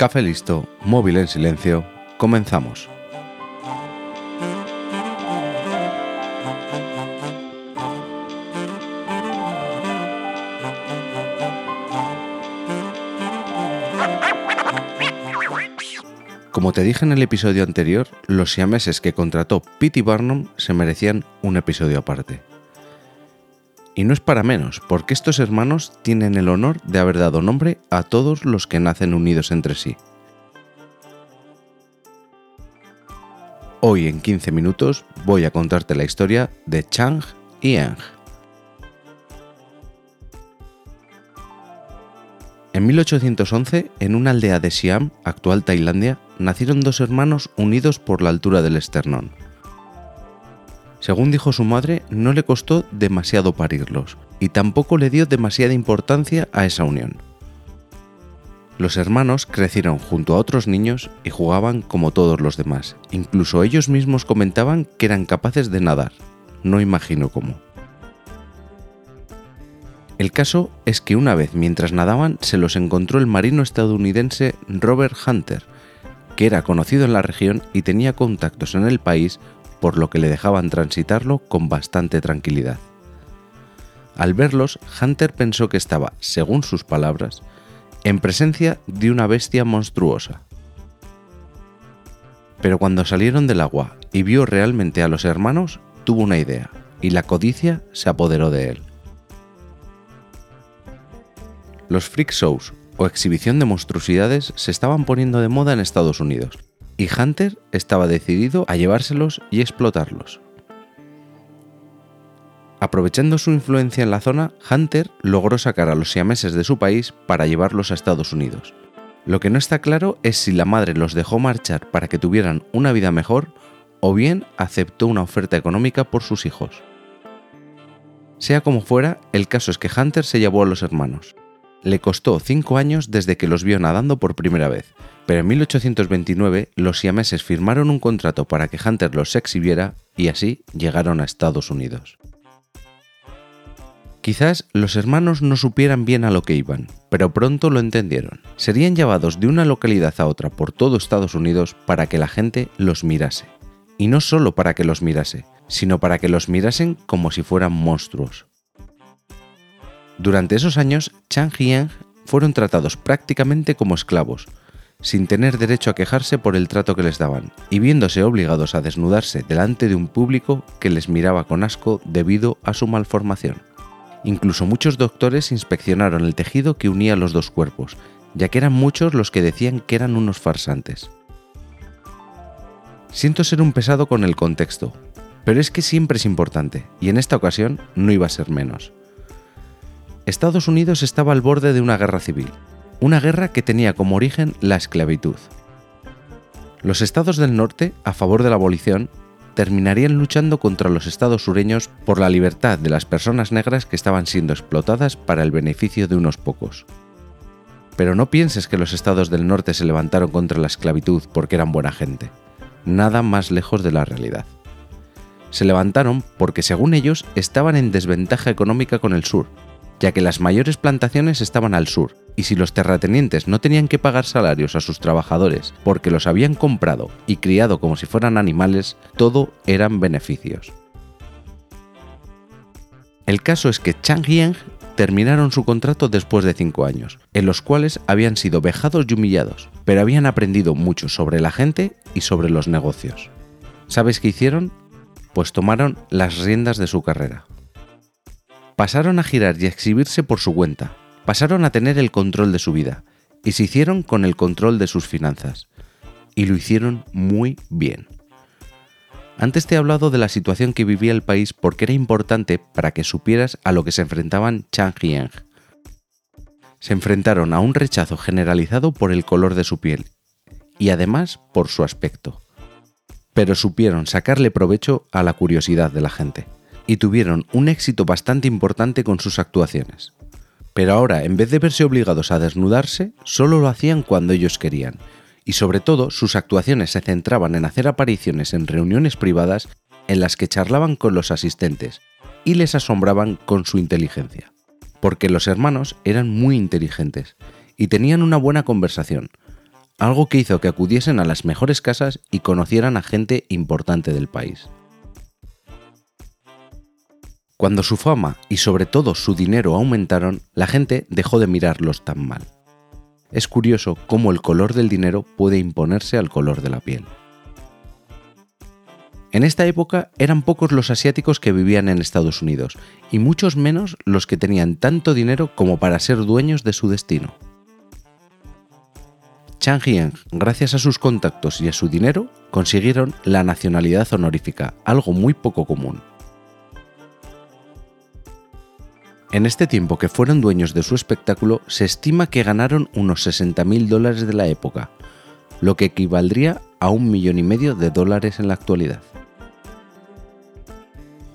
Café listo, móvil en silencio, comenzamos. Como te dije en el episodio anterior, los siameses que contrató Pete Barnum se merecían un episodio aparte. Y no es para menos, porque estos hermanos tienen el honor de haber dado nombre a todos los que nacen unidos entre sí. Hoy en 15 minutos voy a contarte la historia de Chang y Eng. En 1811, en una aldea de Siam, actual Tailandia, nacieron dos hermanos unidos por la altura del esternón. Según dijo su madre, no le costó demasiado parirlos, y tampoco le dio demasiada importancia a esa unión. Los hermanos crecieron junto a otros niños y jugaban como todos los demás. Incluso ellos mismos comentaban que eran capaces de nadar. No imagino cómo. El caso es que una vez mientras nadaban se los encontró el marino estadounidense Robert Hunter, que era conocido en la región y tenía contactos en el país por lo que le dejaban transitarlo con bastante tranquilidad. Al verlos, Hunter pensó que estaba, según sus palabras, en presencia de una bestia monstruosa. Pero cuando salieron del agua y vio realmente a los hermanos, tuvo una idea, y la codicia se apoderó de él. Los freak shows o exhibición de monstruosidades se estaban poniendo de moda en Estados Unidos, y Hunter estaba decidido a llevárselos y explotarlos. Aprovechando su influencia en la zona, Hunter logró sacar a los siameses de su país para llevarlos a Estados Unidos. Lo que no está claro es si la madre los dejó marchar para que tuvieran una vida mejor o bien aceptó una oferta económica por sus hijos. Sea como fuera, el caso es que Hunter se llevó a los hermanos, le costó cinco años desde que los vio nadando por primera vez, pero en 1829 los siameses firmaron un contrato para que Hunter los exhibiera y así llegaron a Estados Unidos. Quizás los hermanos no supieran bien a lo que iban, pero pronto lo entendieron. Serían llevados de una localidad a otra por todo Estados Unidos para que la gente los mirase. Y no solo para que los mirase, sino para que los mirasen como si fueran monstruos. Durante esos años, Chang Eng fueron tratados prácticamente como esclavos, sin tener derecho a quejarse por el trato que les daban, y viéndose obligados a desnudarse delante de un público que les miraba con asco debido a su malformación. Incluso muchos doctores inspeccionaron el tejido que unía los dos cuerpos, ya que eran muchos los que decían que eran unos farsantes. Siento ser un pesado con el contexto, pero es que siempre es importante, y en esta ocasión no iba a ser menos. Estados Unidos estaba al borde de una guerra civil, una guerra que tenía como origen la esclavitud. Los estados del norte, a favor de la abolición, terminarían luchando contra los estados sureños por la libertad de las personas negras que estaban siendo explotadas para el beneficio de unos pocos. Pero no pienses que los estados del norte se levantaron contra la esclavitud porque eran buena gente. Nada más lejos de la realidad. Se levantaron porque según ellos estaban en desventaja económica con el sur, ya que las mayores plantaciones estaban al sur, y si los terratenientes no tenían que pagar salarios a sus trabajadores porque los habían comprado y criado como si fueran animales, todo eran beneficios. El caso es que Chang Yang terminaron su contrato después de cinco años, en los cuales habían sido vejados y humillados, pero habían aprendido mucho sobre la gente y sobre los negocios. ¿Sabes qué hicieron? Pues tomaron las riendas de su carrera pasaron a girar y a exhibirse por su cuenta, pasaron a tener el control de su vida y se hicieron con el control de sus finanzas. Y lo hicieron muy bien. Antes te he hablado de la situación que vivía el país porque era importante para que supieras a lo que se enfrentaban Chang y. Se enfrentaron a un rechazo generalizado por el color de su piel y además por su aspecto. Pero supieron sacarle provecho a la curiosidad de la gente y tuvieron un éxito bastante importante con sus actuaciones. Pero ahora, en vez de verse obligados a desnudarse, solo lo hacían cuando ellos querían, y sobre todo sus actuaciones se centraban en hacer apariciones en reuniones privadas en las que charlaban con los asistentes y les asombraban con su inteligencia. Porque los hermanos eran muy inteligentes y tenían una buena conversación, algo que hizo que acudiesen a las mejores casas y conocieran a gente importante del país. Cuando su fama y sobre todo su dinero aumentaron, la gente dejó de mirarlos tan mal. Es curioso cómo el color del dinero puede imponerse al color de la piel. En esta época eran pocos los asiáticos que vivían en Estados Unidos y muchos menos los que tenían tanto dinero como para ser dueños de su destino. Chang Hieng, gracias a sus contactos y a su dinero, consiguieron la nacionalidad honorífica, algo muy poco común. En este tiempo que fueron dueños de su espectáculo, se estima que ganaron unos 60.000 dólares de la época, lo que equivaldría a un millón y medio de dólares en la actualidad.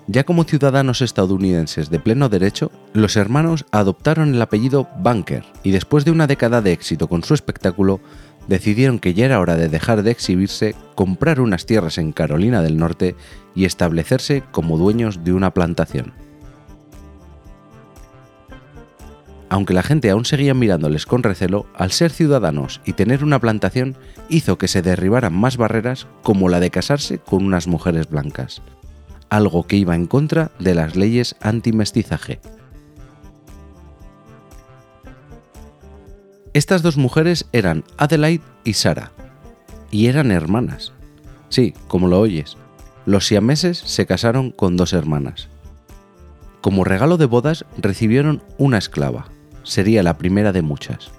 Ya como ciudadanos estadounidenses de pleno derecho, los hermanos adoptaron el apellido Bunker y después de una década de éxito con su espectáculo, decidieron que ya era hora de dejar de exhibirse, comprar unas tierras en Carolina del Norte y establecerse como dueños de una plantación. Aunque la gente aún seguía mirándoles con recelo, al ser ciudadanos y tener una plantación hizo que se derribaran más barreras como la de casarse con unas mujeres blancas algo que iba en contra de las leyes anti-mestizaje. Estas dos mujeres eran Adelaide y Sara, y eran hermanas. Sí, como lo oyes, los siameses se casaron con dos hermanas. Como regalo de bodas recibieron una esclava, sería la primera de muchas.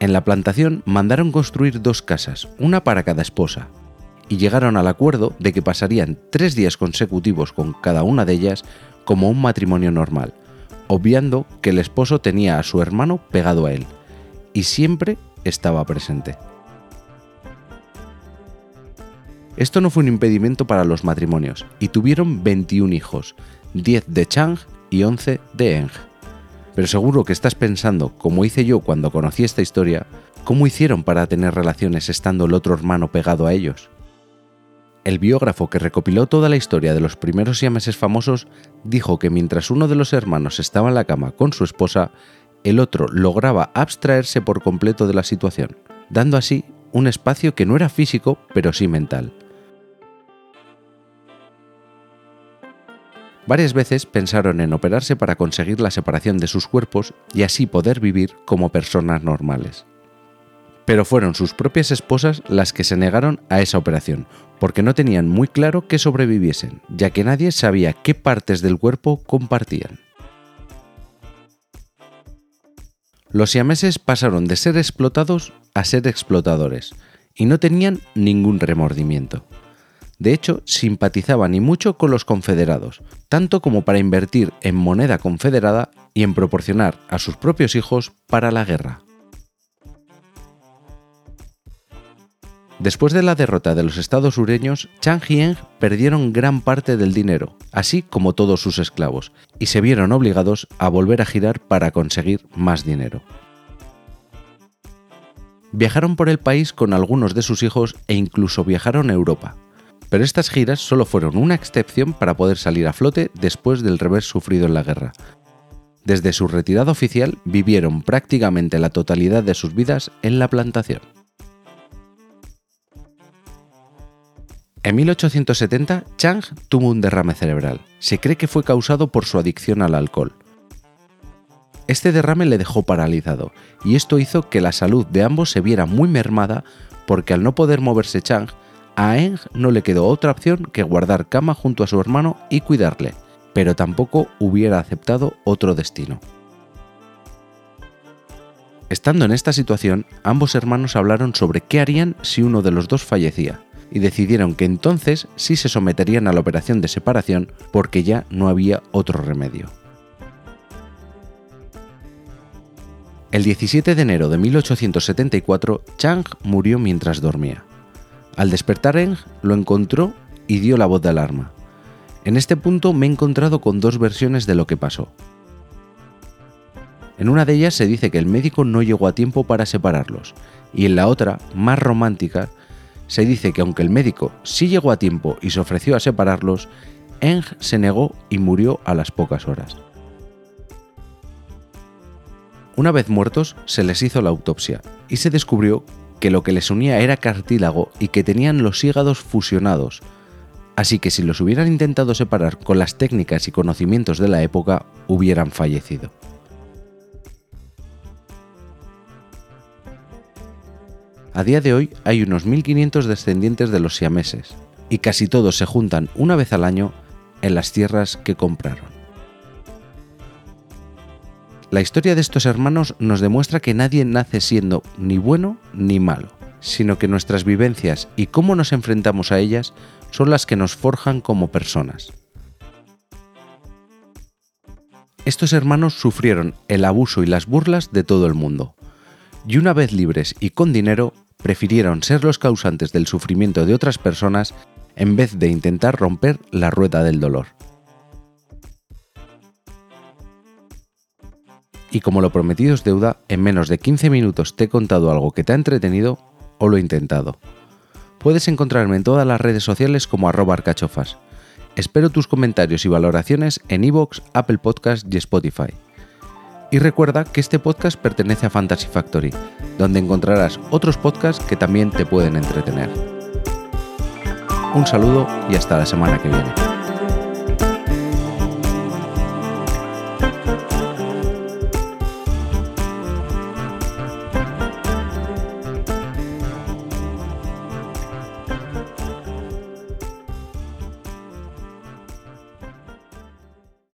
En la plantación mandaron construir dos casas, una para cada esposa, y llegaron al acuerdo de que pasarían tres días consecutivos con cada una de ellas como un matrimonio normal, obviando que el esposo tenía a su hermano pegado a él, y siempre estaba presente. Esto no fue un impedimento para los matrimonios, y tuvieron 21 hijos, 10 de Chang y 11 de Eng. Pero seguro que estás pensando, como hice yo cuando conocí esta historia, ¿cómo hicieron para tener relaciones estando el otro hermano pegado a ellos? El biógrafo que recopiló toda la historia de los primeros siameses famosos dijo que mientras uno de los hermanos estaba en la cama con su esposa, el otro lograba abstraerse por completo de la situación, dando así un espacio que no era físico, pero sí mental. Varias veces pensaron en operarse para conseguir la separación de sus cuerpos y así poder vivir como personas normales pero fueron sus propias esposas las que se negaron a esa operación, porque no tenían muy claro que sobreviviesen, ya que nadie sabía qué partes del cuerpo compartían. Los siameses pasaron de ser explotados a ser explotadores, y no tenían ningún remordimiento. De hecho, simpatizaban y mucho con los confederados, tanto como para invertir en moneda confederada y en proporcionar a sus propios hijos para la guerra. Después de la derrota de los estados sureños, Chang Hieng perdieron gran parte del dinero, así como todos sus esclavos, y se vieron obligados a volver a girar para conseguir más dinero. Viajaron por el país con algunos de sus hijos e incluso viajaron a Europa, pero estas giras solo fueron una excepción para poder salir a flote después del revés sufrido en la guerra. Desde su retirada oficial vivieron prácticamente la totalidad de sus vidas en la plantación. En 1870, Chang tuvo un derrame cerebral. Se cree que fue causado por su adicción al alcohol. Este derrame le dejó paralizado, y esto hizo que la salud de ambos se viera muy mermada porque al no poder moverse Chang, a Eng no le quedó otra opción que guardar cama junto a su hermano y cuidarle, pero tampoco hubiera aceptado otro destino. Estando en esta situación, ambos hermanos hablaron sobre qué harían si uno de los dos fallecía, y decidieron que entonces sí se someterían a la operación de separación porque ya no había otro remedio. El 17 de enero de 1874, Chang murió mientras dormía. Al despertar Eng lo encontró y dio la voz de alarma. En este punto me he encontrado con dos versiones de lo que pasó. En una de ellas se dice que el médico no llegó a tiempo para separarlos, y en la otra, más romántica, se dice que aunque el médico sí llegó a tiempo y se ofreció a separarlos, Eng se negó y murió a las pocas horas. Una vez muertos, se les hizo la autopsia y se descubrió que lo que les unía era cartílago y que tenían los hígados fusionados. Así que si los hubieran intentado separar con las técnicas y conocimientos de la época, hubieran fallecido. A día de hoy hay unos 1500 descendientes de los siameses, y casi todos se juntan una vez al año en las tierras que compraron. La historia de estos hermanos nos demuestra que nadie nace siendo ni bueno ni malo, sino que nuestras vivencias y cómo nos enfrentamos a ellas son las que nos forjan como personas. Estos hermanos sufrieron el abuso y las burlas de todo el mundo, y una vez libres y con dinero, prefirieron ser los causantes del sufrimiento de otras personas en vez de intentar romper la rueda del dolor. Y como lo prometido es deuda, en menos de 15 minutos te he contado algo que te ha entretenido o lo he intentado. Puedes encontrarme en todas las redes sociales como arroba arcachofas. Espero tus comentarios y valoraciones en iVoox, Apple Podcast y Spotify. Y recuerda que este podcast pertenece a Fantasy Factory, donde encontrarás otros podcasts que también te pueden entretener. Un saludo y hasta la semana que viene.